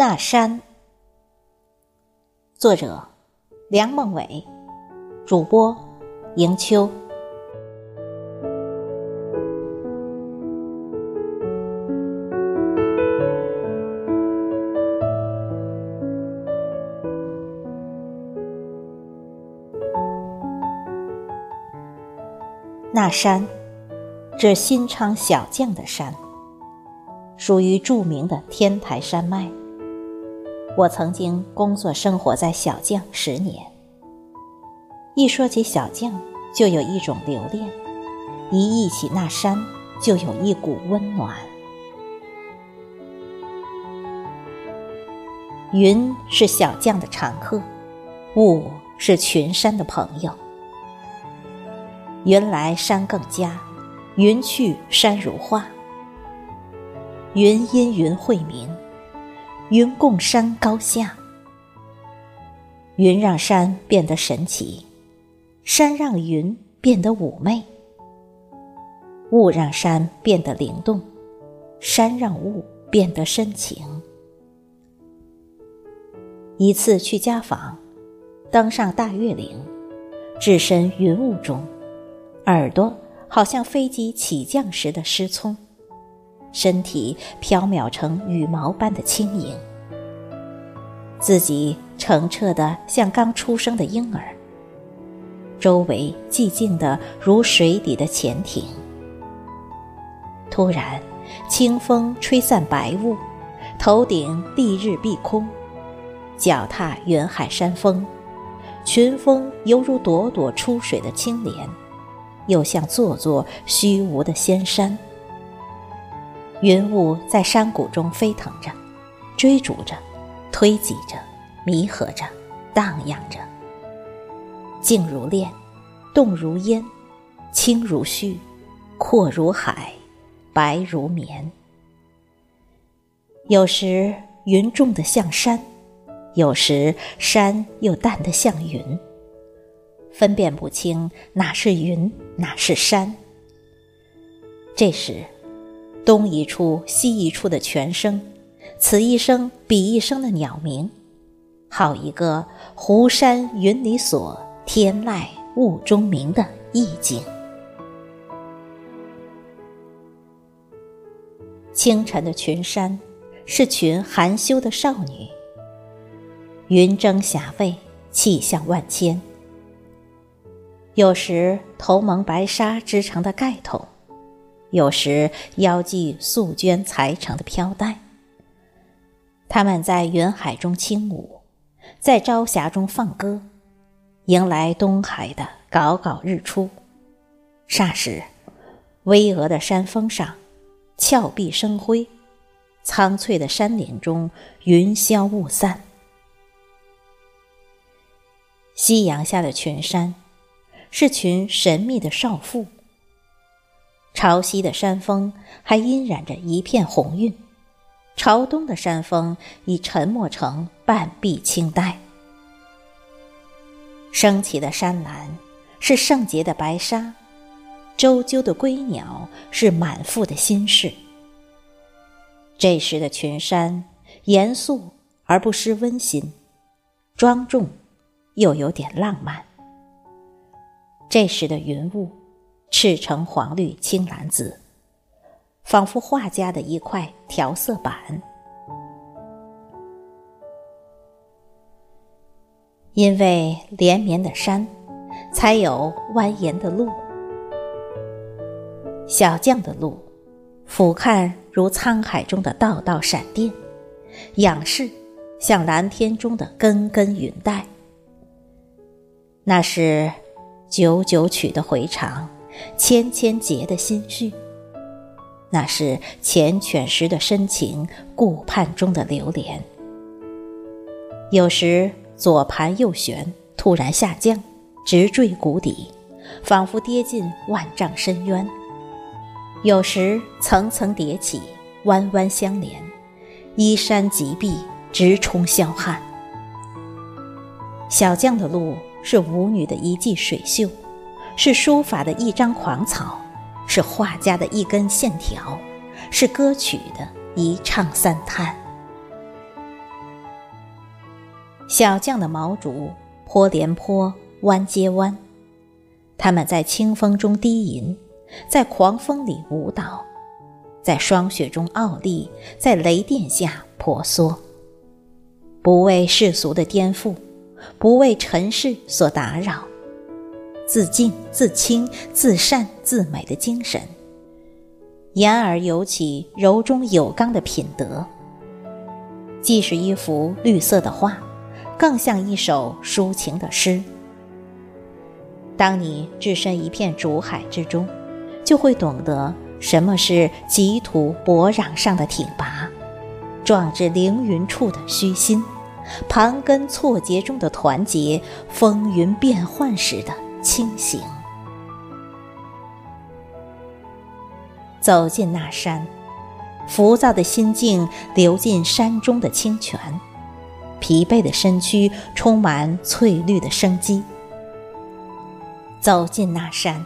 那山，作者梁梦伟，主播迎秋。那山，指新昌小将的山，属于著名的天台山脉。我曾经工作生活在小将十年，一说起小将，就有一种留恋；一忆起那山，就有一股温暖。云是小将的常客，雾是群山的朋友。云来山更佳，云去山如画。云因云晦明，云共山高下。云让山变得神奇，山让云变得妩媚。雾让山变得灵动，山让雾变得深情。一次去家访，登上大月岭，置身云雾中。耳朵好像飞机起降时的失聪，身体飘渺成羽毛般的轻盈，自己澄澈的像刚出生的婴儿。周围寂静的如水底的潜艇。突然，清风吹散白雾，头顶丽日碧空，脚踏云海山峰，群峰犹如朵朵出水的青莲。又像座座虚无的仙山，云雾在山谷中飞腾着，追逐着，推挤着，弥合着，荡漾着。静如练，动如烟，清如絮，阔如海，白如棉。有时云重的像山，有时山又淡的像云。分辨不清哪是云，哪是山。这时，东一处、西一处的泉声，此一声彼一声的鸟鸣，好一个湖山云里锁，天籁雾中鸣的意境。清晨的群山，是群含羞的少女。云蒸霞蔚，气象万千。有时头蒙白纱织成的盖头，有时腰系素绢裁成的飘带。他们在云海中轻舞，在朝霞中放歌，迎来东海的杲杲日出。霎时，巍峨的山峰上，峭壁生辉；苍翠的山岭中，云消雾散。夕阳下的群山。是群神秘的少妇。朝西的山峰还晕染着一片红晕，朝东的山峰已沉没成半壁青黛。升起的山岚是圣洁的白纱，周啾的归鸟是满腹的心事。这时的群山严肃而不失温馨，庄重又有点浪漫。这时的云雾，赤橙黄绿青蓝紫，仿佛画家的一块调色板。因为连绵的山，才有蜿蜒的路。小将的路，俯瞰如沧海中的道道闪电，仰视像蓝天中的根根云带。那是。九九曲的回肠，千千结的心绪。那是缱绻时的深情，顾盼中的流连。有时左盘右旋，突然下降，直坠谷底，仿佛跌进万丈深渊；有时层层叠起，弯弯相连，依山极壁，直冲霄汉。小将的路。是舞女的一记水袖，是书法的一张狂草，是画家的一根线条，是歌曲的一唱三叹。小将的毛竹，坡连坡，弯接弯。他们在清风中低吟，在狂风里舞蹈，在霜雪中傲立，在雷电下婆娑。不为世俗的颠覆，不为尘世所打扰，自净、自清、自善、自美的精神，言而有起，柔中有刚的品德，既是一幅绿色的画。更像一首抒情的诗。当你置身一片竹海之中，就会懂得什么是急土博壤上的挺拔，壮志凌云处的虚心，盘根错节中的团结，风云变幻时的清醒。走进那山，浮躁的心境流进山中的清泉。疲惫的身躯充满翠绿的生机。走进那山，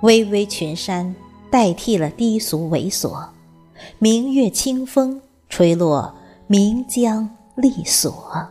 巍巍群山代替了低俗猥琐，明月清风吹落岷江丽所。